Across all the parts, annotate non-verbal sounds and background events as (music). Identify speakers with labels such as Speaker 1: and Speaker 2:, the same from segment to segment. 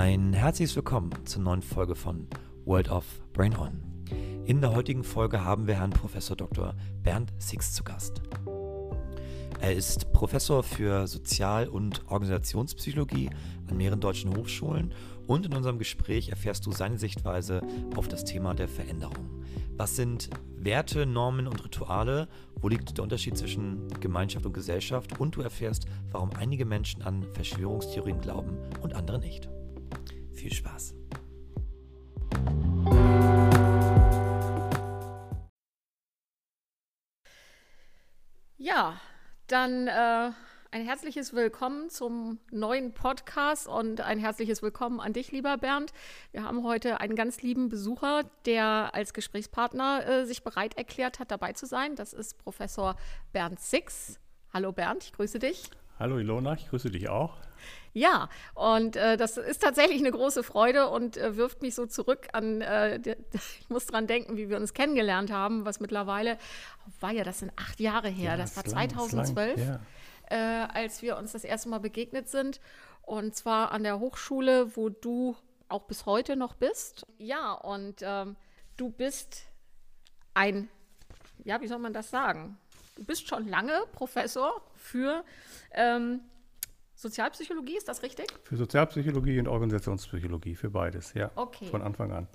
Speaker 1: Ein herzliches Willkommen zur neuen Folge von World of Brain On. In der heutigen Folge haben wir Herrn Prof. Dr. Bernd Six zu Gast. Er ist Professor für Sozial- und Organisationspsychologie an mehreren deutschen Hochschulen und in unserem Gespräch erfährst du seine Sichtweise auf das Thema der Veränderung. Was sind Werte, Normen und Rituale? Wo liegt der Unterschied zwischen Gemeinschaft und Gesellschaft? Und du erfährst, warum einige Menschen an Verschwörungstheorien glauben und andere nicht. Viel Spaß!
Speaker 2: Ja, dann äh, ein herzliches Willkommen zum neuen Podcast und ein herzliches Willkommen an dich, lieber Bernd. Wir haben heute einen ganz lieben Besucher, der als Gesprächspartner äh, sich bereit erklärt hat, dabei zu sein. Das ist Professor Bernd Six. Hallo Bernd, ich grüße dich.
Speaker 3: Hallo Ilona, ich grüße dich auch.
Speaker 2: Ja, und äh, das ist tatsächlich eine große Freude und äh, wirft mich so zurück an, äh, (laughs) ich muss dran denken, wie wir uns kennengelernt haben, was mittlerweile, war ja, das sind acht Jahre her, ja, das war lang, 2012, lang, ja. Äh, als wir uns das erste Mal begegnet sind. Und zwar an der Hochschule, wo du auch bis heute noch bist. Ja, und ähm, du bist ein, ja, wie soll man das sagen? Du bist schon lange Professor für ähm, Sozialpsychologie, ist das richtig?
Speaker 3: Für Sozialpsychologie und Organisationspsychologie, für beides, ja. Okay. Von Anfang an.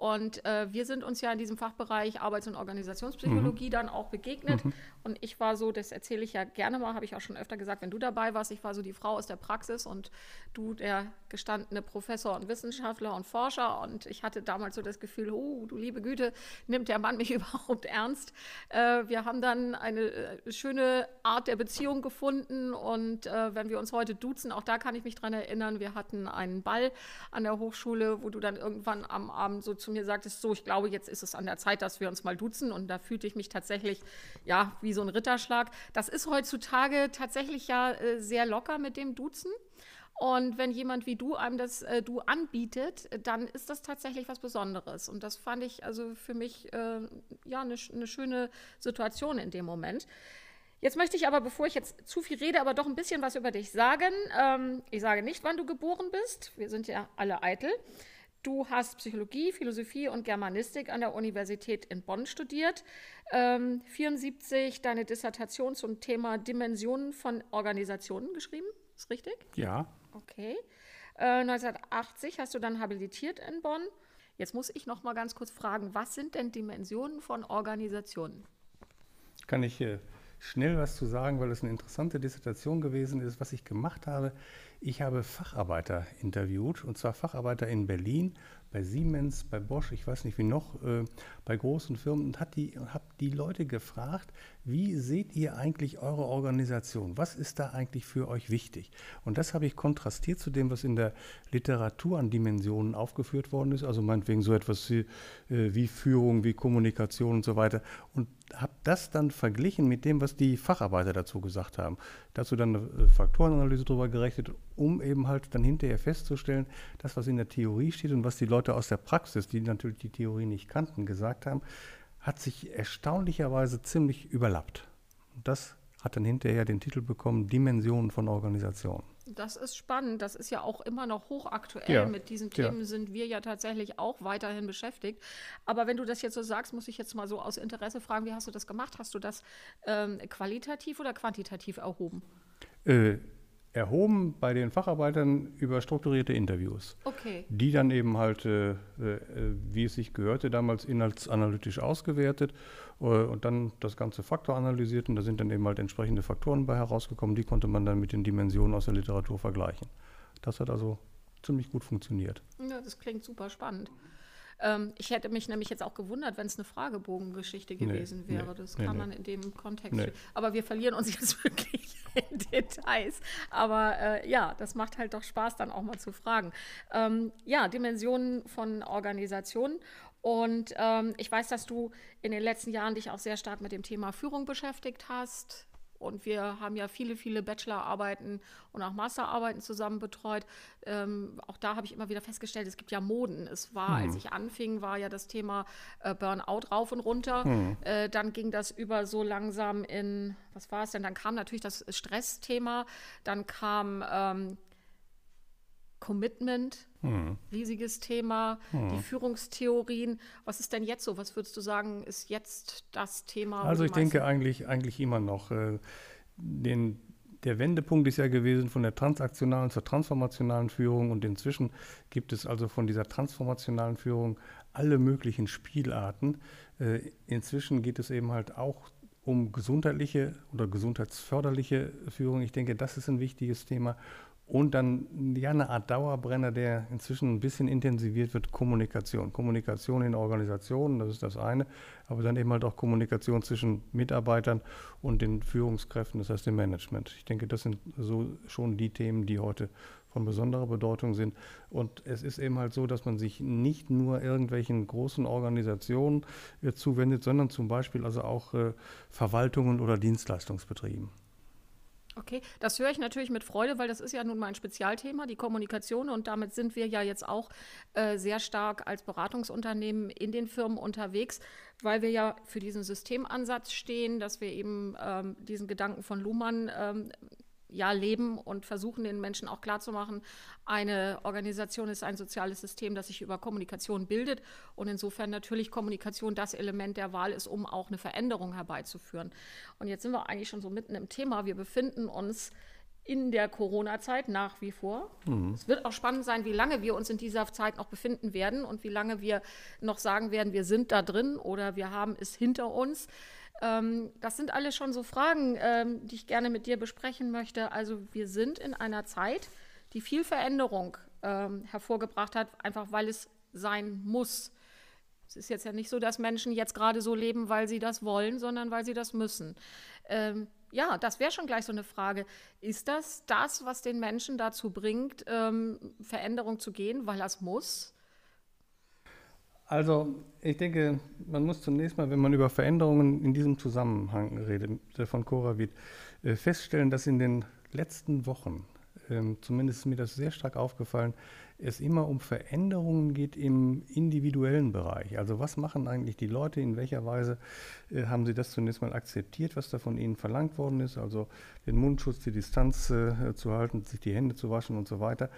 Speaker 2: Und äh, wir sind uns ja in diesem Fachbereich Arbeits- und Organisationspsychologie mhm. dann auch begegnet. Mhm. Und ich war so, das erzähle ich ja gerne mal, habe ich auch schon öfter gesagt, wenn du dabei warst, ich war so die Frau aus der Praxis und du der gestandene Professor und Wissenschaftler und Forscher. Und ich hatte damals so das Gefühl, oh, du liebe Güte, nimmt der Mann mich (laughs) überhaupt ernst? Äh, wir haben dann eine äh, schöne Art der Beziehung gefunden. Und äh, wenn wir uns heute duzen, auch da kann ich mich dran erinnern, wir hatten einen Ball an der Hochschule, wo du dann irgendwann am Abend so zu mir sagtest, so, ich glaube, jetzt ist es an der Zeit, dass wir uns mal duzen. Und da fühlte ich mich tatsächlich, ja, wie so ein Ritterschlag. Das ist heutzutage tatsächlich ja äh, sehr locker mit dem Duzen. Und wenn jemand wie du einem das äh, Du anbietet, dann ist das tatsächlich was Besonderes. Und das fand ich also für mich äh, ja eine ne schöne Situation in dem Moment. Jetzt möchte ich aber, bevor ich jetzt zu viel rede, aber doch ein bisschen was über dich sagen. Ähm, ich sage nicht, wann du geboren bist. Wir sind ja alle eitel. Du hast Psychologie, Philosophie und Germanistik an der Universität in Bonn studiert. Ähm, 74 deine Dissertation zum Thema Dimensionen von Organisationen geschrieben. Ist richtig?
Speaker 3: Ja.
Speaker 2: Okay. Äh, 1980 hast du dann habilitiert in Bonn. Jetzt muss ich noch mal ganz kurz fragen, was sind denn Dimensionen von Organisationen?
Speaker 3: Kann ich äh, schnell was zu sagen, weil es eine interessante Dissertation gewesen ist, was ich gemacht habe. Ich habe Facharbeiter interviewt, und zwar Facharbeiter in Berlin, bei Siemens, bei Bosch, ich weiß nicht wie noch, äh, bei großen Firmen und habe die, hab die Leute gefragt, wie seht ihr eigentlich eure Organisation? Was ist da eigentlich für euch wichtig? Und das habe ich kontrastiert zu dem, was in der Literatur an Dimensionen aufgeführt worden ist, also meinetwegen so etwas wie, äh, wie Führung, wie Kommunikation und so weiter. Und habe das dann verglichen mit dem, was die Facharbeiter dazu gesagt haben. Dazu dann eine Faktorenanalyse darüber gerechnet, um eben halt dann hinterher festzustellen, das, was in der Theorie steht und was die Leute aus der Praxis, die natürlich die Theorie nicht kannten, gesagt haben, hat sich erstaunlicherweise ziemlich überlappt. Und das hat dann hinterher den Titel bekommen, Dimensionen von Organisationen.
Speaker 2: Das ist spannend. Das ist ja auch immer noch hochaktuell. Ja. Mit diesen Themen ja. sind wir ja tatsächlich auch weiterhin beschäftigt. Aber wenn du das jetzt so sagst, muss ich jetzt mal so aus Interesse fragen, wie hast du das gemacht? Hast du das ähm, qualitativ oder quantitativ erhoben?
Speaker 3: Äh, erhoben bei den Facharbeitern über strukturierte Interviews.
Speaker 2: Okay.
Speaker 3: Die dann eben halt, äh, äh, wie es sich gehörte, damals inhaltsanalytisch ausgewertet äh, und dann das ganze Faktor analysiert und da sind dann eben halt entsprechende Faktoren bei herausgekommen, die konnte man dann mit den Dimensionen aus der Literatur vergleichen. Das hat also ziemlich gut funktioniert.
Speaker 2: Ja, das klingt super spannend. Ähm, ich hätte mich nämlich jetzt auch gewundert, wenn es eine Fragebogengeschichte gewesen nee, wäre. Nee, das kann nee, man in dem Kontext. Aber wir verlieren uns (laughs) jetzt wirklich in Details. Aber äh, ja, das macht halt doch Spaß, dann auch mal zu fragen. Ähm, ja, Dimensionen von Organisationen. Und ähm, ich weiß, dass du in den letzten Jahren dich auch sehr stark mit dem Thema Führung beschäftigt hast. Und wir haben ja viele, viele Bachelorarbeiten und auch Masterarbeiten zusammen betreut. Ähm, auch da habe ich immer wieder festgestellt, es gibt ja Moden. Es war, hm. als ich anfing, war ja das Thema äh, Burnout rauf und runter. Hm. Äh, dann ging das über so langsam in, was war es denn? Dann kam natürlich das Stressthema. Dann kam ähm, Commitment, hm. riesiges Thema, hm. die Führungstheorien. Was ist denn jetzt so? Was würdest du sagen, ist jetzt das Thema?
Speaker 3: Also ich denke eigentlich, eigentlich immer noch. Äh, den, der Wendepunkt ist ja gewesen von der transaktionalen zur transformationalen Führung und inzwischen gibt es also von dieser transformationalen Führung alle möglichen Spielarten. Äh, inzwischen geht es eben halt auch um gesundheitliche oder gesundheitsförderliche Führung. Ich denke, das ist ein wichtiges Thema. Und dann ja eine Art Dauerbrenner, der inzwischen ein bisschen intensiviert wird, Kommunikation. Kommunikation in Organisationen, das ist das eine, aber dann eben halt auch Kommunikation zwischen Mitarbeitern und den Führungskräften, das heißt dem Management. Ich denke, das sind so schon die Themen, die heute von besonderer Bedeutung sind. Und es ist eben halt so, dass man sich nicht nur irgendwelchen großen Organisationen äh, zuwendet, sondern zum Beispiel also auch äh, Verwaltungen oder Dienstleistungsbetrieben.
Speaker 2: Okay, das höre ich natürlich mit Freude, weil das ist ja nun mein Spezialthema, die Kommunikation. Und damit sind wir ja jetzt auch äh, sehr stark als Beratungsunternehmen in den Firmen unterwegs, weil wir ja für diesen Systemansatz stehen, dass wir eben ähm, diesen Gedanken von Luhmann ähm, ja leben und versuchen den Menschen auch klarzumachen, eine Organisation ist ein soziales System, das sich über Kommunikation bildet und insofern natürlich Kommunikation das Element der Wahl ist, um auch eine Veränderung herbeizuführen. Und jetzt sind wir eigentlich schon so mitten im Thema. Wir befinden uns in der Corona-Zeit nach wie vor. Mhm. Es wird auch spannend sein, wie lange wir uns in dieser Zeit noch befinden werden und wie lange wir noch sagen werden, wir sind da drin oder wir haben es hinter uns. Ähm, das sind alles schon so Fragen, ähm, die ich gerne mit dir besprechen möchte. Also wir sind in einer Zeit, die viel Veränderung ähm, hervorgebracht hat, einfach weil es sein muss. Es ist jetzt ja nicht so, dass Menschen jetzt gerade so leben, weil sie das wollen, sondern weil sie das müssen. Ähm, ja, das wäre schon gleich so eine Frage. Ist das das, was den Menschen dazu bringt, ähm, Veränderung zu gehen, weil er es muss?
Speaker 3: Also ich denke, man muss zunächst mal, wenn man über Veränderungen in diesem Zusammenhang redet, von Coravit, äh, feststellen, dass in den letzten Wochen, ähm, zumindest ist mir das sehr stark aufgefallen, es immer um Veränderungen geht im individuellen Bereich. Also was machen eigentlich die Leute, in welcher Weise äh, haben sie das zunächst mal akzeptiert, was da von ihnen verlangt worden ist, also den Mundschutz, die Distanz äh, zu halten, sich die Hände zu waschen und so weiter.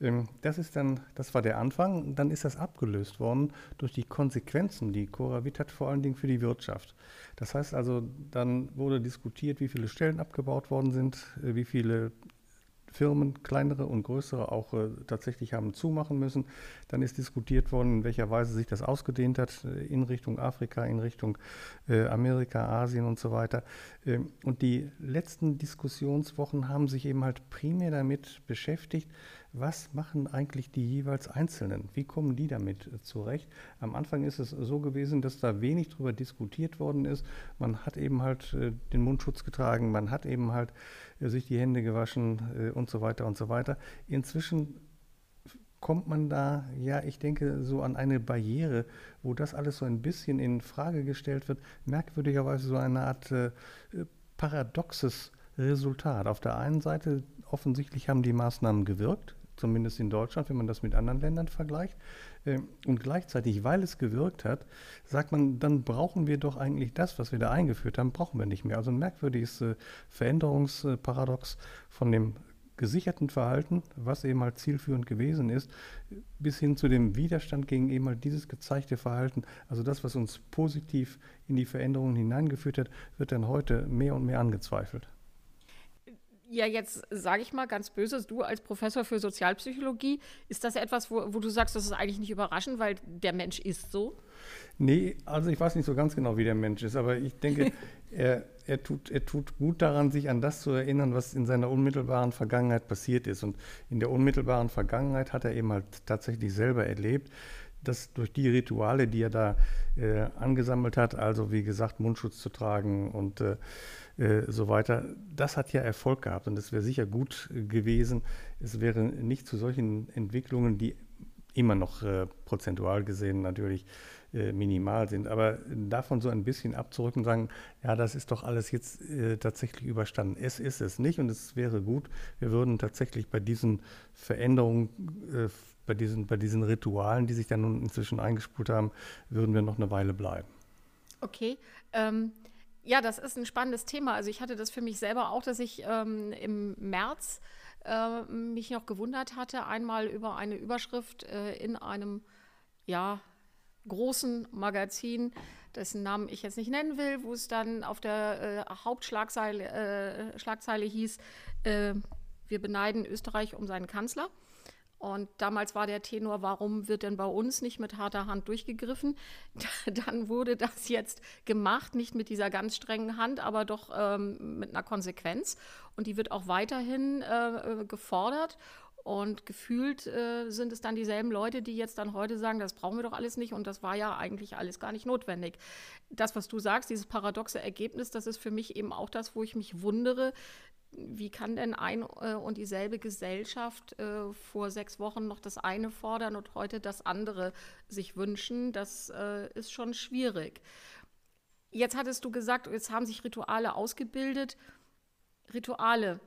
Speaker 3: Ähm, das ist dann, das war der Anfang, dann ist das abgelöst worden durch die Konsequenzen, die Coravit hat, vor allen Dingen für die Wirtschaft. Das heißt also, dann wurde diskutiert, wie viele Stellen abgebaut worden sind, äh, wie viele Firmen, kleinere und größere, auch äh, tatsächlich haben zumachen müssen. Dann ist diskutiert worden, in welcher Weise sich das ausgedehnt hat äh, in Richtung Afrika, in Richtung äh, Amerika, Asien und so weiter. Ähm, und die letzten Diskussionswochen haben sich eben halt primär damit beschäftigt, was machen eigentlich die jeweils Einzelnen? Wie kommen die damit äh, zurecht? Am Anfang ist es so gewesen, dass da wenig darüber diskutiert worden ist. Man hat eben halt äh, den Mundschutz getragen, man hat eben halt äh, sich die Hände gewaschen und so weiter und so weiter. Inzwischen kommt man da, ja, ich denke, so an eine Barriere, wo das alles so ein bisschen in Frage gestellt wird. Merkwürdigerweise so eine Art paradoxes Resultat. Auf der einen Seite offensichtlich haben die Maßnahmen gewirkt zumindest in Deutschland, wenn man das mit anderen Ländern vergleicht. Ähm, und gleichzeitig, weil es gewirkt hat, sagt man, dann brauchen wir doch eigentlich das, was wir da eingeführt haben, brauchen wir nicht mehr. Also ein merkwürdiges äh, Veränderungsparadox von dem gesicherten Verhalten, was eben halt zielführend gewesen ist, bis hin zu dem Widerstand gegen eben halt dieses gezeigte Verhalten. Also das, was uns positiv in die Veränderungen hineingeführt hat, wird dann heute mehr und mehr angezweifelt.
Speaker 2: Ja, jetzt sage ich mal ganz böse, du als Professor für Sozialpsychologie, ist das etwas, wo, wo, du sagst, das ist eigentlich nicht überraschend, weil der Mensch ist so?
Speaker 3: Nee, also ich weiß nicht so ganz genau, wie der Mensch ist, aber ich denke, (laughs) er, er, tut, er tut gut daran, sich an das zu erinnern, was in seiner unmittelbaren Vergangenheit passiert ist. Und in der unmittelbaren Vergangenheit hat er eben halt tatsächlich selber erlebt, dass durch die Rituale, die er da äh, angesammelt hat, also wie gesagt, Mundschutz zu tragen und äh, äh, so weiter. Das hat ja Erfolg gehabt und es wäre sicher gut gewesen. Es wäre nicht zu solchen Entwicklungen, die immer noch äh, prozentual gesehen natürlich äh, minimal sind, aber davon so ein bisschen abzurücken und sagen, ja, das ist doch alles jetzt äh, tatsächlich überstanden. Es ist es nicht und es wäre gut, wir würden tatsächlich bei diesen Veränderungen, bei, diesen, bei diesen Ritualen, die sich dann nun inzwischen eingespult haben, würden wir noch eine Weile bleiben.
Speaker 2: Okay. Ähm ja, das ist ein spannendes Thema. Also ich hatte das für mich selber auch, dass ich ähm, im März äh, mich noch gewundert hatte. Einmal über eine Überschrift äh, in einem, ja, großen Magazin, dessen Namen ich jetzt nicht nennen will, wo es dann auf der äh, Hauptschlagzeile äh, hieß, äh, wir beneiden Österreich um seinen Kanzler. Und damals war der Tenor, warum wird denn bei uns nicht mit harter Hand durchgegriffen? (laughs) Dann wurde das jetzt gemacht, nicht mit dieser ganz strengen Hand, aber doch ähm, mit einer Konsequenz. Und die wird auch weiterhin äh, gefordert. Und gefühlt äh, sind es dann dieselben Leute, die jetzt dann heute sagen, das brauchen wir doch alles nicht und das war ja eigentlich alles gar nicht notwendig. Das, was du sagst, dieses paradoxe Ergebnis, das ist für mich eben auch das, wo ich mich wundere, wie kann denn ein äh, und dieselbe Gesellschaft äh, vor sechs Wochen noch das eine fordern und heute das andere sich wünschen? Das äh, ist schon schwierig. Jetzt hattest du gesagt, jetzt haben sich Rituale ausgebildet. Rituale,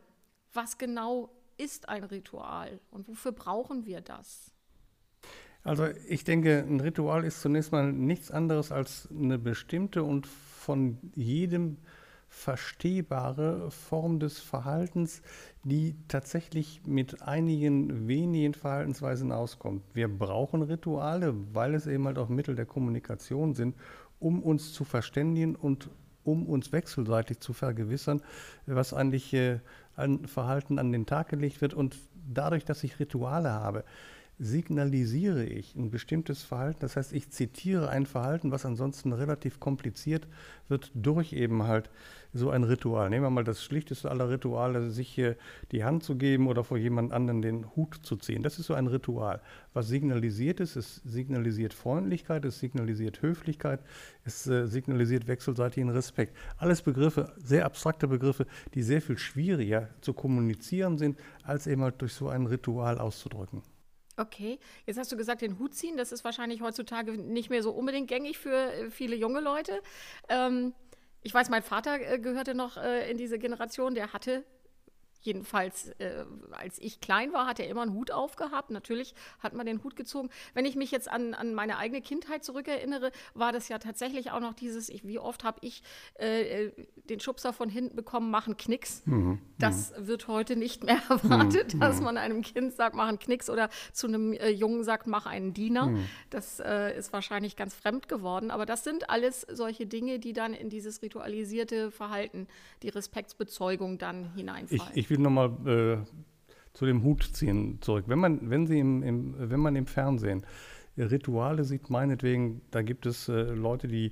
Speaker 2: was genau ist ein Ritual und wofür brauchen wir das?
Speaker 3: Also ich denke, ein Ritual ist zunächst mal nichts anderes als eine bestimmte und von jedem verstehbare Form des Verhaltens, die tatsächlich mit einigen wenigen Verhaltensweisen auskommt. Wir brauchen Rituale, weil es eben halt auch Mittel der Kommunikation sind, um uns zu verständigen und um uns wechselseitig zu vergewissern, was eigentlich äh, an Verhalten an den Tag gelegt wird. Und dadurch, dass ich Rituale habe, signalisiere ich ein bestimmtes Verhalten. Das heißt, ich zitiere ein Verhalten, was ansonsten relativ kompliziert wird, durch eben halt so ein Ritual. Nehmen wir mal das schlichteste aller Rituale, sich hier die Hand zu geben oder vor jemand anderen den Hut zu ziehen. Das ist so ein Ritual. Was signalisiert ist, es signalisiert Freundlichkeit, es signalisiert Höflichkeit, es äh, signalisiert wechselseitigen Respekt. Alles Begriffe, sehr abstrakte Begriffe, die sehr viel schwieriger zu kommunizieren sind, als eben halt durch so ein Ritual auszudrücken.
Speaker 2: Okay, jetzt hast du gesagt, den Hut ziehen, das ist wahrscheinlich heutzutage nicht mehr so unbedingt gängig für äh, viele junge Leute. Ähm, ich weiß, mein Vater äh, gehörte noch äh, in diese Generation, der hatte Jedenfalls, äh, als ich klein war, hat er immer einen Hut aufgehabt. Natürlich hat man den Hut gezogen. Wenn ich mich jetzt an, an meine eigene Kindheit zurückerinnere, war das ja tatsächlich auch noch dieses, ich, wie oft habe ich äh, äh den Schubser von hinten bekommen, machen Knicks. Mhm. Das mhm. wird heute nicht mehr (laughs) erwartet, mhm. dass man einem Kind sagt, mach einen Knicks oder zu einem äh, Jungen sagt, mach einen Diener. Mhm. Das äh, ist wahrscheinlich ganz fremd geworden. Aber das sind alles solche Dinge, die dann in dieses ritualisierte Verhalten, die Respektsbezeugung dann hineinfallen.
Speaker 3: Ich, ich will nochmal äh, zu dem Hut ziehen zurück. Wenn man, wenn Sie im, im, wenn man im Fernsehen Rituale sieht, meinetwegen, da gibt es äh, Leute, die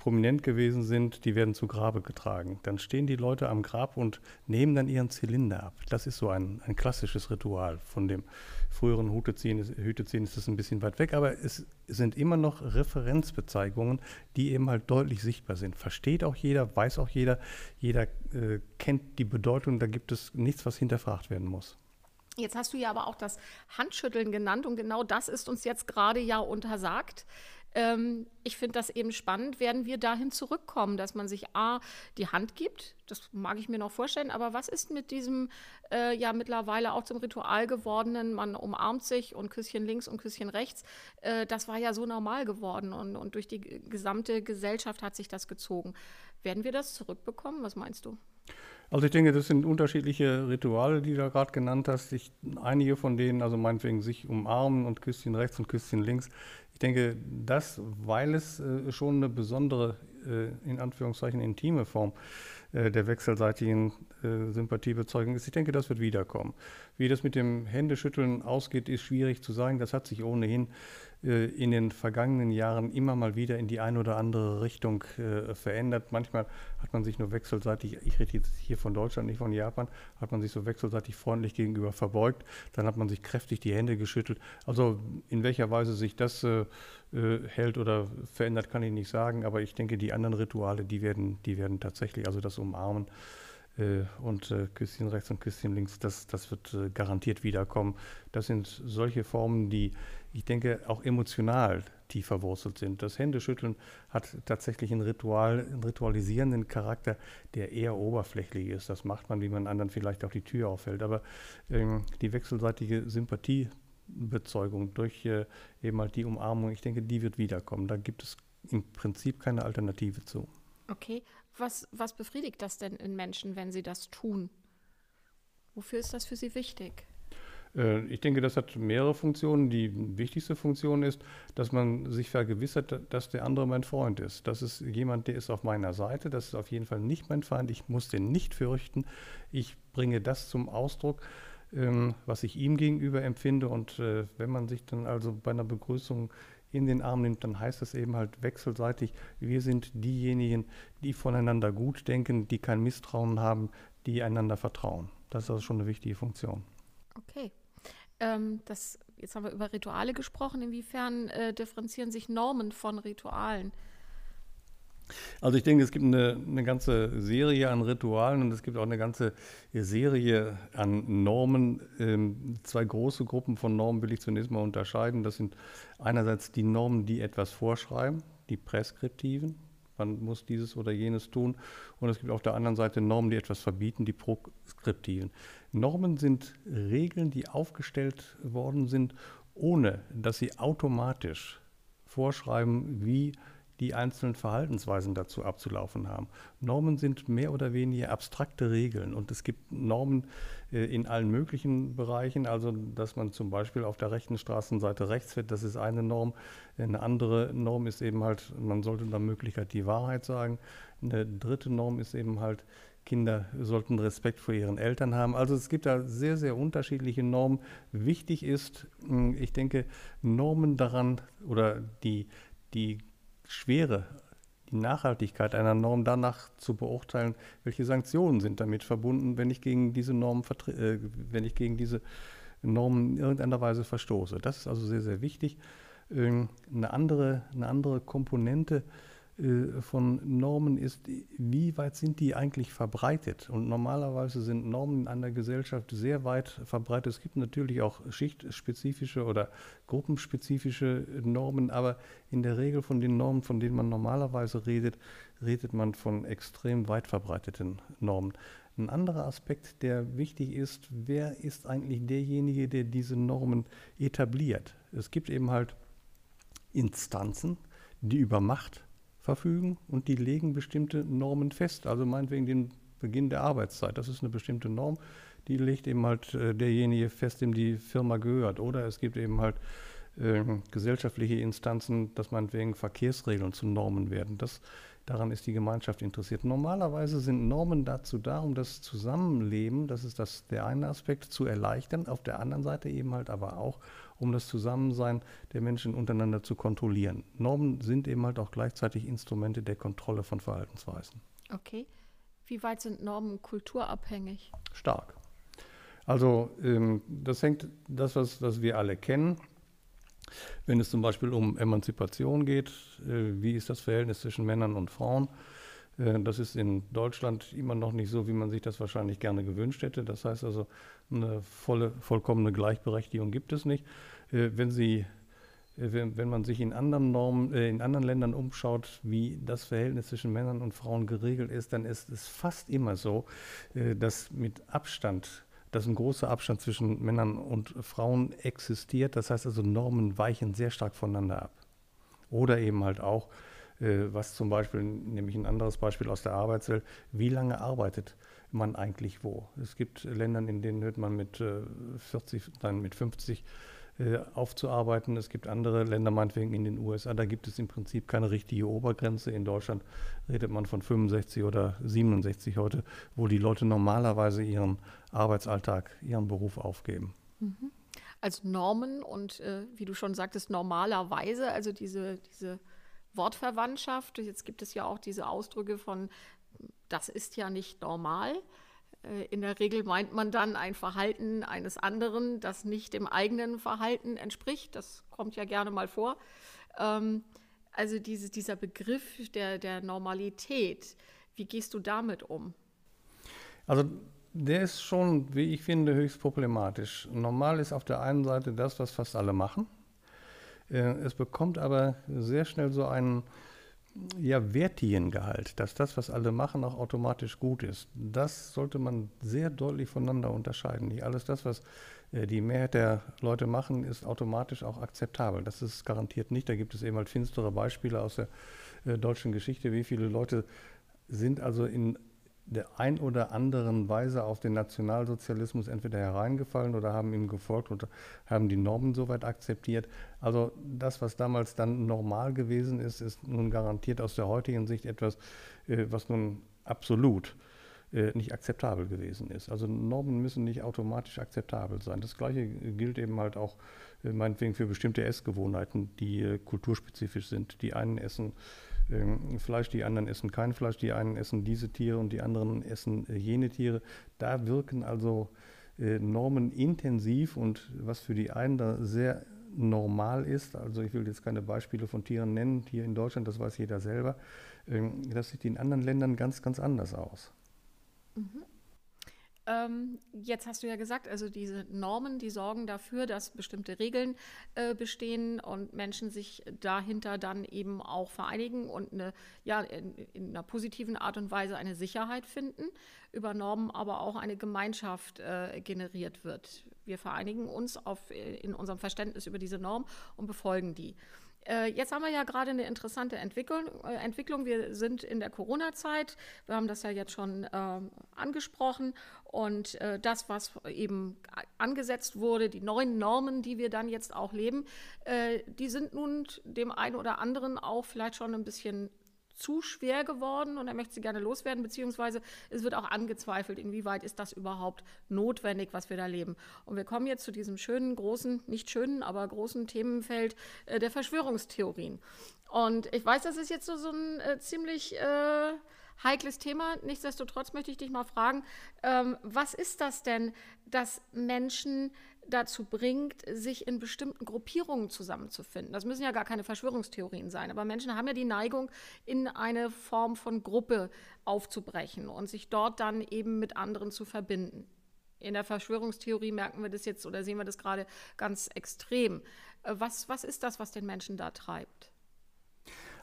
Speaker 3: prominent gewesen sind, die werden zu Grabe getragen. Dann stehen die Leute am Grab und nehmen dann ihren Zylinder ab. Das ist so ein, ein klassisches Ritual. Von dem früheren Hüteziehen ist, Hüteziehen ist das ein bisschen weit weg, aber es sind immer noch Referenzbezeigungen, die eben halt deutlich sichtbar sind. Versteht auch jeder, weiß auch jeder, jeder äh, kennt die Bedeutung, da gibt es nichts, was hinterfragt werden muss.
Speaker 2: Jetzt hast du ja aber auch das Handschütteln genannt und genau das ist uns jetzt gerade ja untersagt. Ähm, ich finde das eben spannend, werden wir dahin zurückkommen, dass man sich A, die Hand gibt, das mag ich mir noch vorstellen, aber was ist mit diesem äh, ja mittlerweile auch zum Ritual gewordenen, man umarmt sich und Küsschen links und Küsschen rechts, äh, das war ja so normal geworden und, und durch die gesamte Gesellschaft hat sich das gezogen. Werden wir das zurückbekommen? Was meinst du?
Speaker 3: Also ich denke, das sind unterschiedliche Rituale, die du da gerade genannt hast. Ich, einige von denen, also meinetwegen sich umarmen und Küsschen rechts und Küsschen links, ich denke, das, weil es äh, schon eine besondere, äh, in Anführungszeichen intime Form äh, der wechselseitigen äh, Sympathiebezeugung ist, ich denke, das wird wiederkommen. Wie das mit dem Händeschütteln ausgeht, ist schwierig zu sagen. Das hat sich ohnehin äh, in den vergangenen Jahren immer mal wieder in die eine oder andere Richtung äh, verändert. Manchmal hat man sich nur wechselseitig, ich rede jetzt hier von Deutschland, nicht von Japan, hat man sich so wechselseitig freundlich gegenüber verbeugt. Dann hat man sich kräftig die Hände geschüttelt. Also in welcher Weise sich das äh, äh hält oder verändert, kann ich nicht sagen. Aber ich denke, die anderen Rituale, die werden, die werden tatsächlich, also das Umarmen, äh, und äh, Küsschen rechts und Küsschen links, das, das wird äh, garantiert wiederkommen. Das sind solche Formen, die, ich denke, auch emotional tief verwurzelt sind. Das Händeschütteln hat tatsächlich einen, Ritual, einen ritualisierenden Charakter, der eher oberflächlich ist. Das macht man, wie man anderen vielleicht auch die Tür auffällt. Aber ähm, die wechselseitige Sympathiebezeugung durch äh, eben halt die Umarmung, ich denke, die wird wiederkommen. Da gibt es im Prinzip keine Alternative zu.
Speaker 2: Okay, was, was befriedigt das denn in Menschen, wenn sie das tun? Wofür ist das für Sie wichtig?
Speaker 3: Äh, ich denke, das hat mehrere Funktionen. Die wichtigste Funktion ist, dass man sich vergewissert, dass der andere mein Freund ist. Das ist jemand, der ist auf meiner Seite. Das ist auf jeden Fall nicht mein Feind. Ich muss den nicht fürchten. Ich bringe das zum Ausdruck, ähm, was ich ihm gegenüber empfinde. Und äh, wenn man sich dann also bei einer Begrüßung in den Arm nimmt, dann heißt das eben halt wechselseitig, wir sind diejenigen, die voneinander gut denken, die kein Misstrauen haben, die einander vertrauen. Das ist also schon eine wichtige Funktion.
Speaker 2: Okay. Ähm, das, jetzt haben wir über Rituale gesprochen. Inwiefern äh, differenzieren sich Normen von Ritualen?
Speaker 3: Also ich denke, es gibt eine, eine, ganze Serie an Ritualen und es gibt auch eine ganze Serie an Normen. Ähm, zwei große Gruppen von Normen will ich zunächst mal unterscheiden. Das sind einerseits die Normen, die etwas vorschreiben, die preskriptiven. Man muss dieses oder jenes tun. Und es gibt auf der anderen Seite Normen, die etwas verbieten, die proskriptiven. Normen sind Regeln, die aufgestellt worden sind, ohne dass sie automatisch vorschreiben, wie die einzelnen Verhaltensweisen dazu abzulaufen haben. Normen sind mehr oder weniger abstrakte Regeln und es gibt Normen äh, in allen möglichen Bereichen, also dass man zum Beispiel auf der rechten Straßenseite rechts fährt, das ist eine Norm. Eine andere Norm ist eben halt, man sollte nach Möglichkeit die Wahrheit sagen. Eine dritte Norm ist eben halt, Kinder sollten Respekt vor ihren Eltern haben. Also es gibt da sehr, sehr unterschiedliche Normen. Wichtig ist, hm, ich denke, Normen daran oder die, die Schwere, die Nachhaltigkeit einer Norm danach zu beurteilen, welche Sanktionen sind damit verbunden, wenn ich gegen diese Normen, äh, wenn ich gegen diese Normen in irgendeiner Weise verstoße. Das ist also sehr, sehr wichtig. Ähm, eine, andere, eine andere Komponente von Normen ist, wie weit sind die eigentlich verbreitet? Und normalerweise sind Normen in einer Gesellschaft sehr weit verbreitet. Es gibt natürlich auch schichtspezifische oder gruppenspezifische Normen, aber in der Regel von den Normen, von denen man normalerweise redet, redet man von extrem weit verbreiteten Normen. Ein anderer Aspekt, der wichtig ist, wer ist eigentlich derjenige, der diese Normen etabliert? Es gibt eben halt Instanzen, die über Macht verfügen und die legen bestimmte Normen fest. Also meinetwegen den Beginn der Arbeitszeit. Das ist eine bestimmte Norm, die legt eben halt äh, derjenige fest, dem die Firma gehört. Oder es gibt eben halt äh, gesellschaftliche Instanzen, dass meinetwegen Verkehrsregeln zu Normen werden. Das, daran ist die Gemeinschaft interessiert. Normalerweise sind Normen dazu da, um das Zusammenleben, das ist das, der eine Aspekt, zu erleichtern. Auf der anderen Seite eben halt aber auch, um das Zusammensein der Menschen untereinander zu kontrollieren. Normen sind eben halt auch gleichzeitig Instrumente der Kontrolle von Verhaltensweisen.
Speaker 2: Okay. Wie weit sind Normen kulturabhängig?
Speaker 3: Stark. Also ähm, das hängt, das, was, was wir alle kennen, wenn es zum Beispiel um Emanzipation geht, äh, wie ist das Verhältnis zwischen Männern und Frauen? Äh, das ist in Deutschland immer noch nicht so, wie man sich das wahrscheinlich gerne gewünscht hätte. Das heißt also, eine volle, vollkommene Gleichberechtigung gibt es nicht. Äh, wenn Sie äh, wenn, man sich in anderen Normen, in anderen Ländern umschaut, wie das Verhältnis zwischen Männern und Frauen geregelt ist, dann ist es fast immer so, dass mit Abstand, dass ein großer Abstand zwischen Männern und Frauen existiert. Das heißt also, Normen weichen sehr stark voneinander ab. Oder eben halt auch, was zum Beispiel, nämlich ein anderes Beispiel aus der Arbeitswelt, wie lange arbeitet man eigentlich wo? Es gibt Länder, in denen hört man mit 40, äh, dann mit 50 äh, aufzuarbeiten. Es gibt andere Länder, meinetwegen in den USA, da gibt es im Prinzip keine richtige Obergrenze. In Deutschland redet man von 65 oder 67 heute, wo die Leute normalerweise ihren Arbeitsalltag, ihren Beruf aufgeben.
Speaker 2: Also Normen und äh, wie du schon sagtest, normalerweise, also diese, diese Wortverwandtschaft. Jetzt gibt es ja auch diese Ausdrücke von, das ist ja nicht normal. Äh, in der Regel meint man dann ein Verhalten eines anderen, das nicht dem eigenen Verhalten entspricht. Das kommt ja gerne mal vor. Ähm, also diese, dieser Begriff der, der Normalität, wie gehst du damit um?
Speaker 3: Also der ist schon, wie ich finde, höchst problematisch. Normal ist auf der einen Seite das, was fast alle machen. Äh, es bekommt aber sehr schnell so einen ja, wertigen Gehalt, dass das, was alle machen, auch automatisch gut ist. Das sollte man sehr deutlich voneinander unterscheiden. Nicht alles das, was äh, die Mehrheit der Leute machen, ist automatisch auch akzeptabel. Das ist garantiert nicht. Da gibt es eben halt finstere Beispiele aus der äh, deutschen Geschichte, wie viele Leute sind also in der ein oder anderen Weise auf den Nationalsozialismus entweder hereingefallen oder haben ihm gefolgt und haben die Normen soweit akzeptiert. Also das, was damals dann normal gewesen ist, ist nun garantiert aus der heutigen Sicht etwas, äh, was nun absolut äh, nicht akzeptabel gewesen ist. Also Normen müssen nicht automatisch akzeptabel sein. Das Gleiche gilt eben halt auch äh, meinetwegen für bestimmte Essgewohnheiten, die kulturspezifisch sind. Die einen essen Fleisch, die anderen essen kein Fleisch, die einen essen diese Tiere und die anderen essen äh, jene Tiere. Da wirken also äh, Normen intensiv und was für die einen da sehr normal ist, also ich will jetzt keine Beispiele von Tieren nennen, hier in Deutschland, das weiß jeder selber, ähm, das sieht in anderen Ländern ganz, ganz anders aus.
Speaker 2: Mhm. Ähm, jetzt hast du ja gesagt, also diese Normen, die sorgen dafür, dass bestimmte Regeln äh, bestehen und Menschen sich dahinter dann eben auch vereinigen und eine, ja, in, in, einer positiven Art und Weise eine Sicherheit finden, über Normen aber auch eine Gemeinschaft äh, generiert wird. Wir vereinigen uns auf, äh, in unserem Verständnis über diese Norm und befolgen die. Äh, jetzt haben wir ja gerade eine interessante Entwicklung, äh, Entwicklung. Wir sind in der Corona-Zeit. Wir haben das ja jetzt schon äh, angesprochen. Und äh, das, was eben angesetzt wurde, die neuen Normen, die wir dann jetzt auch leben, die sind nun dem einen oder anderen auch vielleicht schon ein bisschen zu schwer geworden und er möchte sie gerne loswerden, beziehungsweise es wird auch angezweifelt, inwieweit ist das überhaupt notwendig, was wir da leben. Und wir kommen jetzt zu diesem schönen, großen, nicht schönen, aber großen Themenfeld äh, der Verschwörungstheorien. Und ich weiß, das ist jetzt so, so ein äh, ziemlich äh, heikles Thema. Nichtsdestotrotz möchte ich dich mal fragen, ähm, was ist das denn, dass Menschen dazu bringt, sich in bestimmten Gruppierungen zusammenzufinden. Das müssen ja gar keine Verschwörungstheorien sein, aber Menschen haben ja die Neigung, in eine Form von Gruppe aufzubrechen und sich dort dann eben mit anderen zu verbinden. In der Verschwörungstheorie merken wir das jetzt oder sehen wir das gerade ganz extrem. Äh, was, was ist das, was den Menschen da treibt?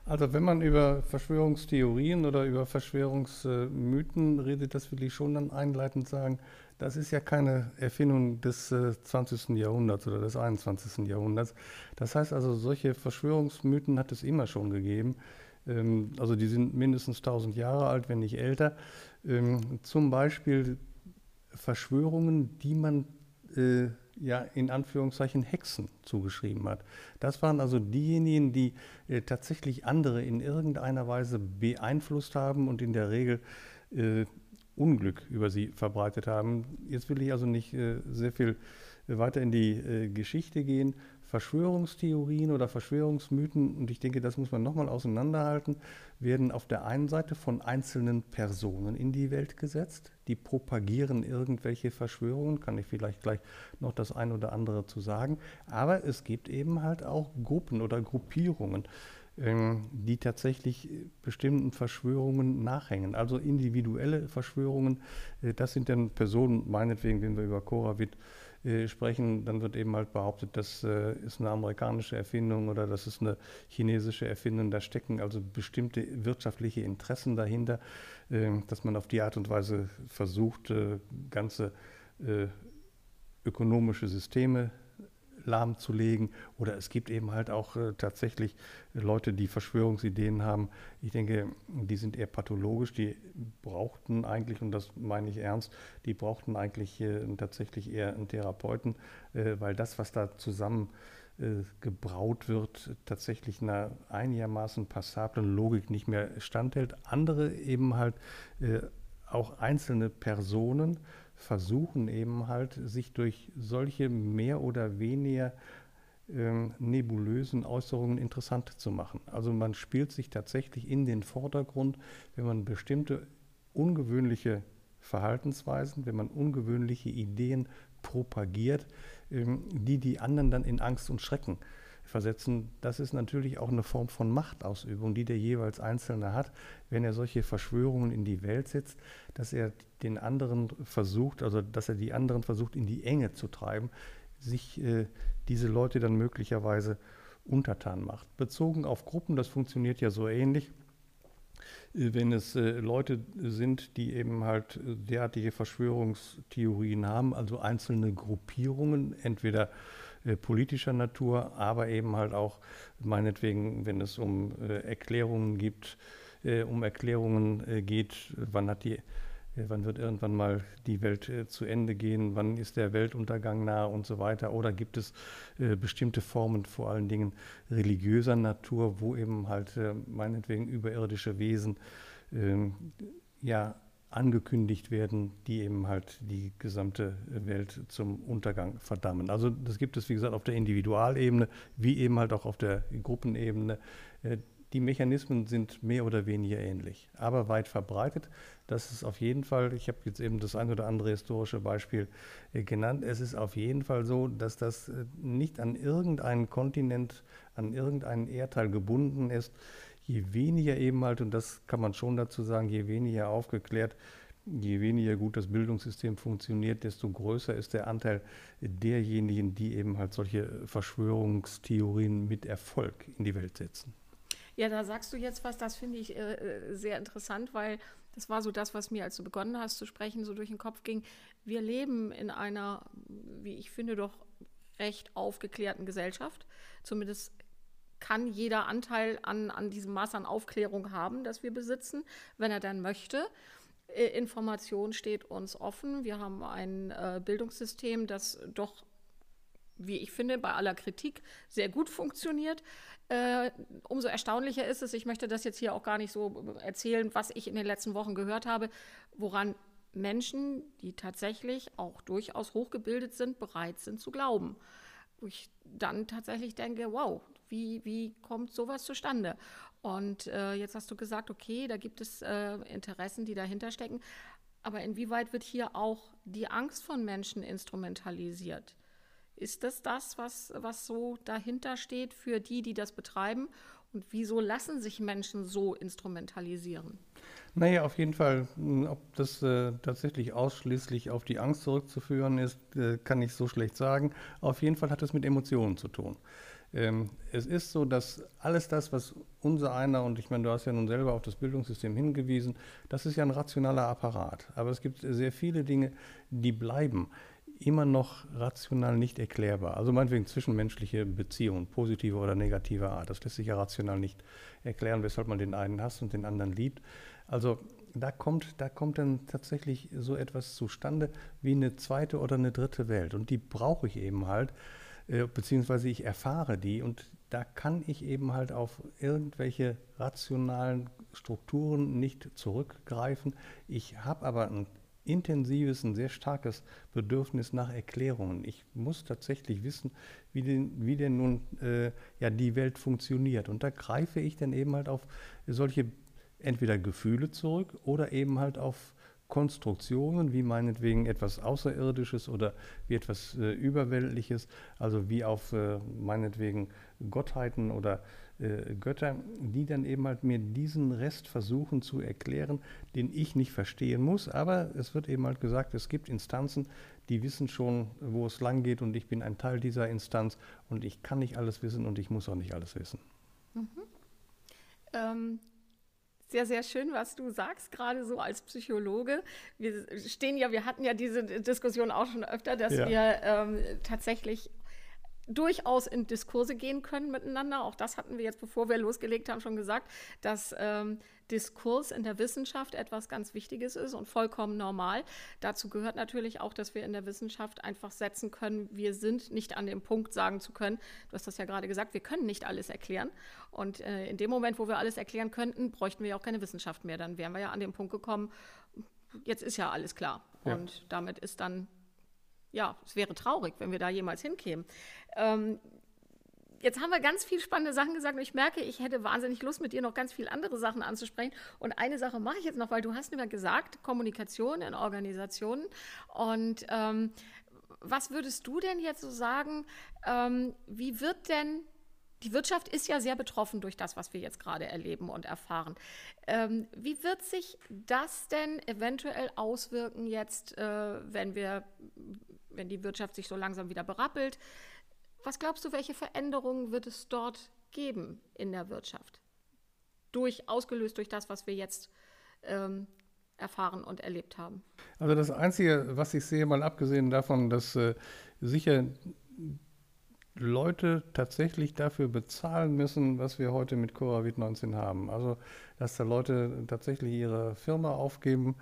Speaker 3: Also wenn man über Verschwörungstheorien oder über Verschwörungsmythen redet, das will ich schon dann einleitend sagen, das ist ja keine Erfindung des äh, 20. Jahrhunderts oder des 21. Jahrhunderts. Das heißt also, solche Verschwörungsmythen hat es immer schon gegeben. Ähm, also die sind mindestens 1000 Jahre alt, wenn nicht älter. Ähm, zum Beispiel Verschwörungen, die man äh, ja in Anführungszeichen Hexen zugeschrieben hat. Das waren also diejenigen, die äh, tatsächlich andere in irgendeiner Weise beeinflusst haben und in der Regel äh, Unglück über sie verbreitet haben. Jetzt will ich also nicht äh, sehr viel weiter in die äh, Geschichte gehen. Verschwörungstheorien oder Verschwörungsmythen, und ich denke, das muss man nochmal auseinanderhalten, werden auf der einen Seite von einzelnen Personen in die Welt gesetzt, die propagieren irgendwelche Verschwörungen, kann ich vielleicht gleich noch das ein oder andere zu sagen, aber es gibt eben halt auch Gruppen oder Gruppierungen. Ähm, die tatsächlich bestimmten Verschwörungen nachhängen. Also individuelle Verschwörungen, äh, das sind dann Personen, meinetwegen, wenn wir über Koravit äh, sprechen, dann wird eben halt behauptet, das äh, ist eine amerikanische Erfindung oder das ist eine chinesische Erfindung. Da stecken also bestimmte wirtschaftliche Interessen dahinter, ähm, dass man auf die Art und Weise versucht, ganze ökonomische Systeme lahmzulegen. Oder es gibt eben halt auch äh, tatsächlich Leute, die Verschwörungsideen haben. Ich denke, die sind eher pathologisch. Die brauchten eigentlich, und das meine ich ernst, die brauchten eigentlich äh, tatsächlich eher einen Therapeuten, äh, weil das, was da zusammen äh, gebraut wird, tatsächlich einer einigermaßen passablen Logik nicht mehr standhält. Andere eben halt äh, auch einzelne Personen, versuchen eben halt, sich durch solche mehr oder weniger ähm, nebulösen Äußerungen interessant zu machen. Also man spielt sich tatsächlich in den Vordergrund, wenn man bestimmte ungewöhnliche Verhaltensweisen, wenn man ungewöhnliche Ideen propagiert, ähm, die die anderen dann in Angst und Schrecken versetzen. Das ist natürlich auch eine Form von Machtausübung, die der jeweils Einzelne hat, wenn er solche Verschwörungen in die Welt setzt, dass er den anderen versucht, also dass er die anderen versucht in die Enge zu treiben, sich äh, diese Leute dann möglicherweise untertan macht. Bezogen auf Gruppen, das funktioniert ja so ähnlich äh, wenn es äh, Leute sind, die eben halt äh, derartige Verschwörungstheorien haben, also einzelne Gruppierungen, entweder politischer Natur, aber eben halt auch meinetwegen, wenn es um äh, Erklärungen gibt, äh, um Erklärungen geht, wann hat die wann wird irgendwann mal die Welt äh, zu Ende gehen, wann ist der Weltuntergang nahe und so weiter. Oder gibt es äh, bestimmte Formen, vor allen Dingen religiöser Natur, wo eben halt äh, meinetwegen überirdische Wesen ähm, ja, angekündigt werden, die eben halt die gesamte Welt zum Untergang verdammen. Also das gibt es, wie gesagt, auf der Individualebene, wie eben halt auch auf der Gruppenebene. Äh, die Mechanismen sind mehr oder weniger ähnlich, aber weit verbreitet. Das ist auf jeden Fall, ich habe jetzt eben das ein oder andere historische Beispiel äh, genannt, es ist auf jeden Fall so, dass das äh, nicht an irgendeinen Kontinent, an irgendeinen Erdteil gebunden ist. Je weniger eben halt, und das kann man schon dazu sagen, je weniger aufgeklärt, je weniger gut das Bildungssystem funktioniert, desto größer ist der Anteil derjenigen, die eben halt solche Verschwörungstheorien mit Erfolg in die Welt setzen.
Speaker 2: Ja, da sagst du jetzt was, das finde ich äh, äh, sehr interessant, weil das war so das, was mir, als du begonnen hast zu sprechen, so durch den Kopf ging. Wir leben in einer, wie ich finde, doch recht aufgeklärten Gesellschaft. Zumindest kann jeder Anteil an, an diesem Maß an Aufklärung haben, das wir besitzen, wenn er dann möchte. Äh, Information steht uns offen. Wir haben ein äh, Bildungssystem, das doch, wie ich finde, bei aller Kritik sehr gut funktioniert. Äh, umso erstaunlicher ist es, ich möchte das jetzt hier auch gar nicht so erzählen, was ich in den letzten Wochen gehört habe, woran Menschen, die tatsächlich auch durchaus hochgebildet sind, bereit sind zu glauben. Wo ich dann tatsächlich denke, wow, wie, wie kommt sowas zustande? Und äh, jetzt hast du gesagt, okay, da gibt es äh, Interessen, die dahinter stecken. Aber inwieweit wird hier auch die Angst von Menschen instrumentalisiert? Ist das das, was, was so dahinter steht für die, die das betreiben? Und wieso lassen sich Menschen so instrumentalisieren?
Speaker 3: Naja, auf jeden Fall. Hm, ob das äh, tatsächlich ausschließlich auf die Angst zurückzuführen ist, äh, kann ich so schlecht sagen. Auf jeden Fall hat es mit Emotionen zu tun. Ähm, es ist so, dass alles das, was unser einer, und ich meine, du hast ja nun selber auf das Bildungssystem hingewiesen, das ist ja ein rationaler Apparat. Aber es gibt sehr viele Dinge, die bleiben immer noch rational nicht erklärbar. Also meinetwegen zwischenmenschliche Beziehungen, positive oder negative Art. Das lässt sich ja rational nicht erklären, weshalb man den einen hasst und den anderen liebt. Also da kommt, da kommt dann tatsächlich so etwas zustande wie eine zweite oder eine dritte Welt. Und die brauche ich eben halt, äh, beziehungsweise ich erfahre die. Und da kann ich eben halt auf irgendwelche rationalen Strukturen nicht zurückgreifen. Ich habe aber ein intensives, ein sehr starkes Bedürfnis nach Erklärungen. Ich muss tatsächlich wissen, wie denn, wie denn nun äh, ja, die Welt funktioniert. Und da greife ich dann eben halt auf solche entweder Gefühle zurück oder eben halt auf Konstruktionen, wie meinetwegen etwas Außerirdisches oder wie etwas äh, Überweltliches, also wie auf äh, meinetwegen Gottheiten oder äh, Götter, die dann eben halt mir diesen Rest versuchen zu erklären, den ich nicht verstehen muss. Aber es wird eben halt gesagt, es gibt Instanzen, die wissen schon, wo es lang geht und ich bin ein Teil dieser Instanz und ich kann nicht alles wissen und ich muss auch nicht alles wissen. Mhm.
Speaker 2: Ähm, sehr, sehr schön, was du sagst, gerade so als Psychologe. Wir stehen ja, wir hatten ja diese Diskussion auch schon öfter, dass ja. wir ähm, tatsächlich durchaus in Diskurse gehen können miteinander. Auch das hatten wir jetzt, bevor wir losgelegt haben, schon gesagt, dass ähm, Diskurs in der Wissenschaft etwas ganz Wichtiges ist und vollkommen normal. Dazu gehört natürlich auch, dass wir in der Wissenschaft einfach setzen können, wir sind nicht an dem Punkt sagen zu können, du hast das ja gerade gesagt, wir können nicht alles erklären. Und äh, in dem Moment, wo wir alles erklären könnten, bräuchten wir ja auch keine Wissenschaft mehr. Dann wären wir ja an dem Punkt gekommen, jetzt ist ja alles klar. Ja. Und damit ist dann ja, es wäre traurig, wenn wir da jemals hinkämen. Ähm, jetzt haben wir ganz viele spannende Sachen gesagt und ich merke, ich hätte wahnsinnig Lust, mit dir noch ganz viele andere Sachen anzusprechen. Und eine Sache mache ich jetzt noch, weil du hast immer gesagt, Kommunikation in Organisationen. Und ähm, was würdest du denn jetzt so sagen, ähm, wie wird denn die Wirtschaft ist ja sehr betroffen durch das, was wir jetzt gerade erleben und erfahren. Ähm, wie wird sich das denn eventuell auswirken jetzt, äh, wenn wir wenn die Wirtschaft sich so langsam wieder berappelt. Was glaubst du, welche Veränderungen wird es dort geben in der Wirtschaft? Durch, ausgelöst durch das, was wir jetzt ähm, erfahren und erlebt haben.
Speaker 3: Also das Einzige, was ich sehe, mal abgesehen davon, dass äh, sicher Leute tatsächlich dafür bezahlen müssen, was wir heute mit Covid-19 haben. Also, dass da Leute tatsächlich ihre Firma aufgeben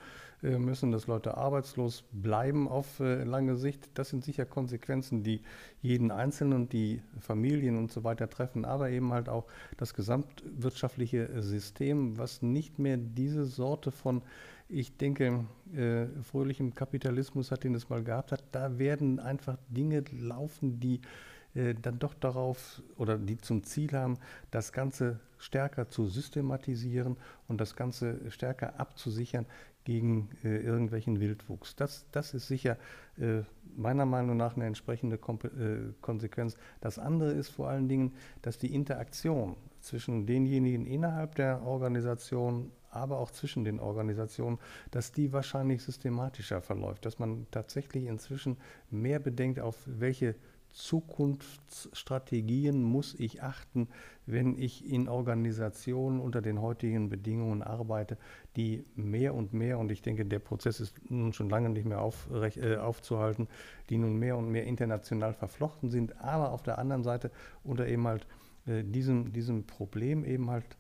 Speaker 3: äh, müssen, dass Leute arbeitslos bleiben auf äh, lange Sicht. Das sind sicher Konsequenzen, die jeden Einzelnen und die Familien und so weiter treffen, aber eben halt auch das gesamtwirtschaftliche System, was nicht mehr diese Sorte von ich denke, äh, fröhlichem Kapitalismus hat, den es mal gehabt hat, da werden einfach Dinge laufen, die äh, dann doch darauf oder die zum Ziel haben, das Ganze stärker zu systematisieren und das Ganze stärker abzusichern gegen äh, irgendwelchen Wildwuchs. Das, das ist sicher äh, meiner Meinung nach eine entsprechende Kom äh, Konsequenz. Das andere ist vor allen Dingen, dass die Interaktion zwischen denjenigen innerhalb der Organisation, aber auch zwischen den Organisationen, dass die wahrscheinlich systematischer verläuft, dass man tatsächlich inzwischen mehr bedenkt, auf welche Zukunftsstrategien muss ich achten, wenn ich in Organisationen unter den heutigen Bedingungen arbeite, die mehr und mehr, und ich denke, der Prozess ist nun schon lange nicht mehr auf, äh, aufzuhalten, die nun mehr und mehr international verflochten sind, aber auf der anderen Seite unter eben halt äh, diesem, diesem Problem eben halt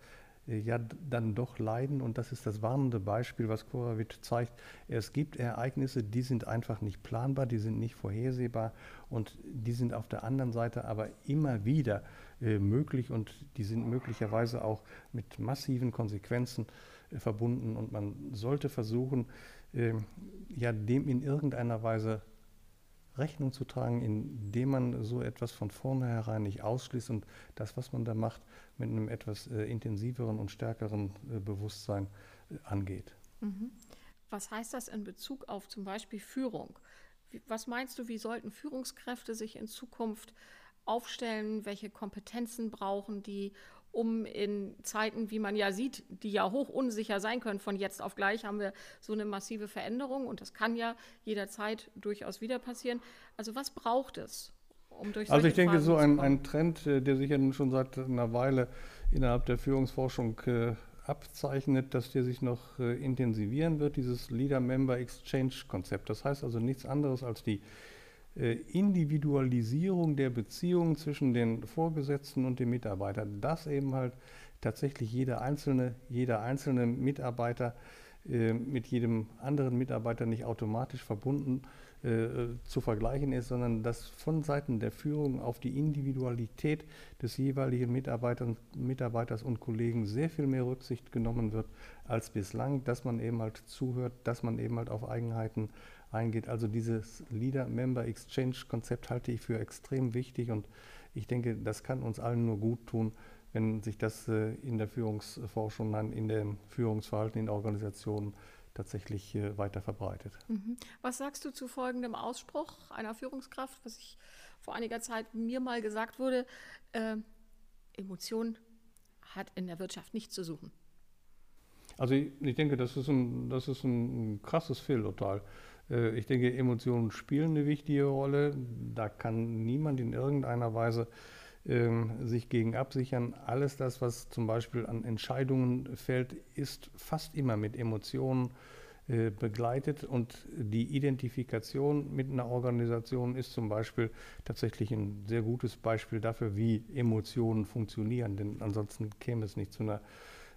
Speaker 3: ja dann doch leiden. Und das ist das warnende Beispiel, was Koravit zeigt. Es gibt Ereignisse, die sind einfach nicht planbar, die sind nicht vorhersehbar und die sind auf der anderen Seite aber immer wieder äh, möglich und die sind möglicherweise auch mit massiven Konsequenzen äh, verbunden. Und man sollte versuchen, äh, ja, dem in irgendeiner Weise Rechnung zu tragen, indem man so etwas von vornherein nicht ausschließt und das, was man da macht, mit einem etwas äh, intensiveren und stärkeren äh, Bewusstsein äh, angeht.
Speaker 2: Mhm. Was heißt das in Bezug auf zum Beispiel Führung? Was meinst du, wie sollten Führungskräfte sich in Zukunft aufstellen? Welche Kompetenzen brauchen die, um in Zeiten, wie man ja sieht, die ja hoch unsicher sein können, von jetzt auf gleich haben wir so eine massive Veränderung und das kann ja jederzeit durchaus wieder passieren. Also was braucht es?
Speaker 3: Um also ich denke, so ein, ein, Trend, äh, der sich ja nun schon seit einer Weile innerhalb der Führungsforschung äh, abzeichnet, dass der sich noch äh, intensivieren wird, dieses Leader-Member-Exchange-Konzept. Das heißt also nichts anderes als die Individualisierung der Beziehung zwischen den Vorgesetzten und den Mitarbeitern, dass eben halt tatsächlich jeder einzelne, jeder einzelne Mitarbeiter äh, mit jedem anderen Mitarbeiter nicht automatisch verbunden äh, zu vergleichen ist, sondern dass von Seiten der Führung auf die Individualität des jeweiligen Mitarbeiters, Mitarbeiters und Kollegen sehr viel mehr Rücksicht genommen wird als bislang, dass man eben halt zuhört, dass man eben halt auf Eigenheiten eingeht. Also dieses Leader-Member-Exchange-Konzept halte ich für extrem wichtig und ich denke, das kann uns allen nur gut tun, wenn sich das äh, in der Führungsforschung, in dem Führungsverhalten in Organisationen tatsächlich äh, weiter verbreitet.
Speaker 2: Mhm. Was sagst du zu folgendem Ausspruch einer Führungskraft, was ich vor einiger Zeit mir mal gesagt wurde? Äh, Emotion hat in der Wirtschaft nichts zu suchen.
Speaker 3: Also ich, ich denke, das ist ein, das ist ein krasses Fehlurteil. Äh, ich denke, Emotionen spielen eine wichtige Rolle. Da kann niemand in irgendeiner Weise ähm, sich gegen absichern. Alles das, was zum Beispiel an Entscheidungen fällt, ist fast immer mit Emotionen äh, begleitet und die Identifikation mit einer Organisation ist zum Beispiel tatsächlich ein sehr gutes Beispiel dafür, wie Emotionen funktionieren, denn ansonsten käme es nicht zu einer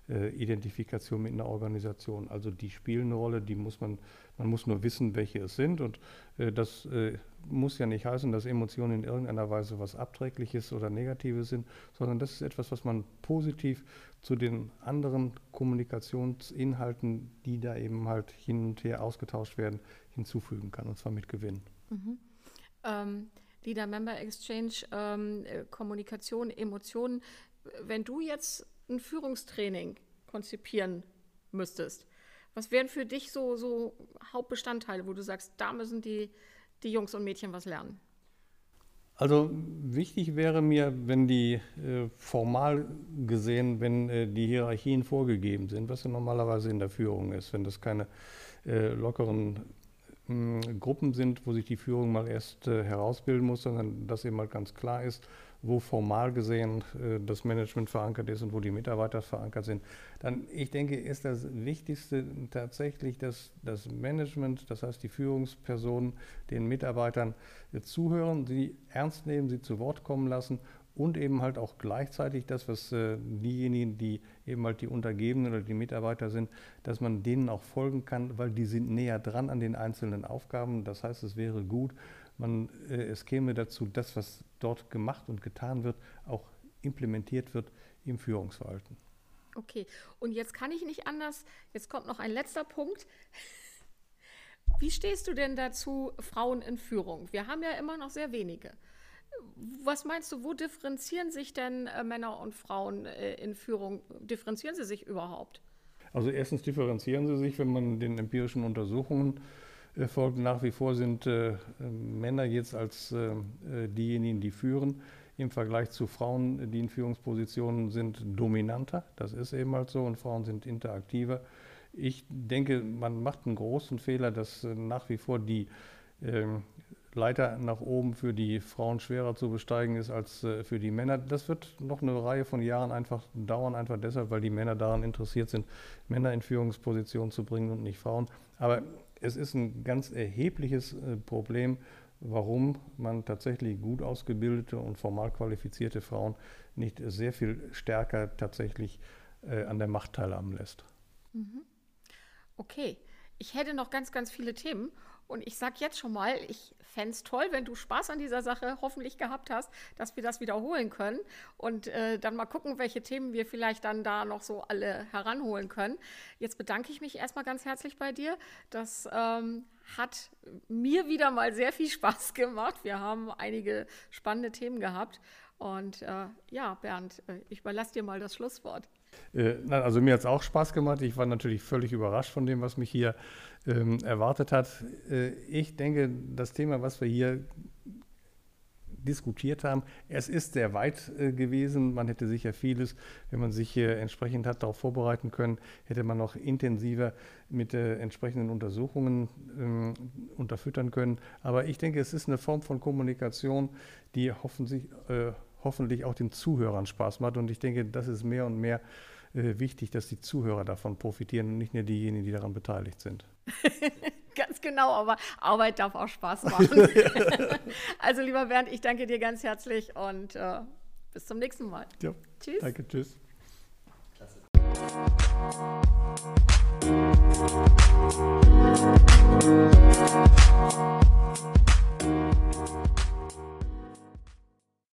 Speaker 3: Identifikation mit einer Organisation. Also die spielen eine Rolle, die muss man, man muss nur wissen, welche es sind. Und äh, das äh, muss ja nicht heißen, dass Emotionen in irgendeiner Weise was Abträgliches oder Negatives sind, sondern das ist etwas, was man positiv zu den anderen Kommunikationsinhalten, die da eben halt hin und her ausgetauscht werden, hinzufügen kann, und zwar mit Gewinn. Mhm.
Speaker 2: Ähm, Leader Member Exchange, ähm, äh, Kommunikation, Emotionen. Wenn du jetzt ein Führungstraining konzipieren müsstest, was wären für dich so, so Hauptbestandteile, wo du sagst, da müssen die, die Jungs und Mädchen was lernen?
Speaker 3: Also wichtig wäre mir, wenn die äh, formal gesehen, wenn äh, die Hierarchien vorgegeben sind, was ja normalerweise in der Führung ist, wenn das keine äh, lockeren hm, Gruppen sind, wo sich die Führung mal erst äh, herausbilden muss, sondern dass eben mal ganz klar ist, wo formal gesehen äh, das Management verankert ist und wo die Mitarbeiter verankert sind, dann, ich denke, ist das Wichtigste tatsächlich, dass das Management, das heißt die Führungspersonen, den Mitarbeitern äh, zuhören, sie ernst nehmen, sie zu Wort kommen lassen und eben halt auch gleichzeitig das, was äh, diejenigen, die eben halt die Untergebenen oder die Mitarbeiter sind, dass man denen auch folgen kann, weil die sind näher dran an den einzelnen Aufgaben. Das heißt, es wäre gut, man, äh, es käme dazu, das, was dort gemacht und getan wird, auch implementiert wird im Führungsverhalten.
Speaker 2: Okay, und jetzt kann ich nicht anders. Jetzt kommt noch ein letzter Punkt. (laughs) Wie stehst du denn dazu, Frauen in Führung? Wir haben ja immer noch sehr wenige. Was meinst du, wo differenzieren sich denn äh, Männer und Frauen äh, in Führung? Differenzieren sie sich überhaupt?
Speaker 3: Also erstens differenzieren sie sich, wenn man den empirischen Untersuchungen folgt. Nach wie vor sind äh, Männer jetzt als äh, äh, diejenigen, die führen, im Vergleich zu Frauen, die in Führungspositionen sind, dominanter. Das ist eben halt so und Frauen sind interaktiver. Ich denke, man macht einen großen Fehler, dass nach wie vor die ähm, Leiter nach oben für die Frauen schwerer zu besteigen ist als äh, für die Männer. Das wird noch eine Reihe von Jahren einfach dauern, einfach deshalb, weil die Männer daran interessiert sind, Männer in Führungspositionen zu bringen und nicht Frauen. Aber es ist ein ganz erhebliches äh, Problem, warum man tatsächlich gut ausgebildete und formal qualifizierte Frauen nicht sehr viel stärker tatsächlich äh, an der Macht teilhaben lässt.
Speaker 2: Mhm. Okay, ich hätte noch ganz, ganz viele Themen und ich sage jetzt schon mal, ich fände es toll, wenn du Spaß an dieser Sache hoffentlich gehabt hast, dass wir das wiederholen können und äh, dann mal gucken, welche Themen wir vielleicht dann da noch so alle heranholen können. Jetzt bedanke ich mich erstmal ganz herzlich bei dir. Das ähm, hat mir wieder mal sehr viel Spaß (laughs) gemacht. Wir haben einige spannende Themen gehabt. Und äh, ja, Bernd, äh, ich überlasse dir mal das Schlusswort.
Speaker 3: Äh, also mir hat es auch Spaß gemacht. Ich war natürlich völlig überrascht von dem, was mich hier ähm, erwartet hat. Äh, ich denke, das Thema, was wir hier diskutiert haben. Es ist sehr weit äh, gewesen. Man hätte sicher vieles, wenn man sich hier entsprechend hat darauf vorbereiten können, hätte man noch intensiver mit äh, entsprechenden Untersuchungen ähm, unterfüttern können. Aber ich denke, es ist eine Form von Kommunikation, die hoffentlich, äh, hoffentlich auch den Zuhörern Spaß macht. Und ich denke, das ist mehr und mehr äh, wichtig, dass die Zuhörer davon profitieren und nicht nur diejenigen, die daran beteiligt sind. (laughs)
Speaker 2: ganz genau, aber Arbeit darf auch Spaß machen. (laughs) also lieber Bernd, ich danke dir ganz herzlich und äh, bis zum nächsten Mal.
Speaker 3: Ja, tschüss. Danke, tschüss.
Speaker 1: Klasse.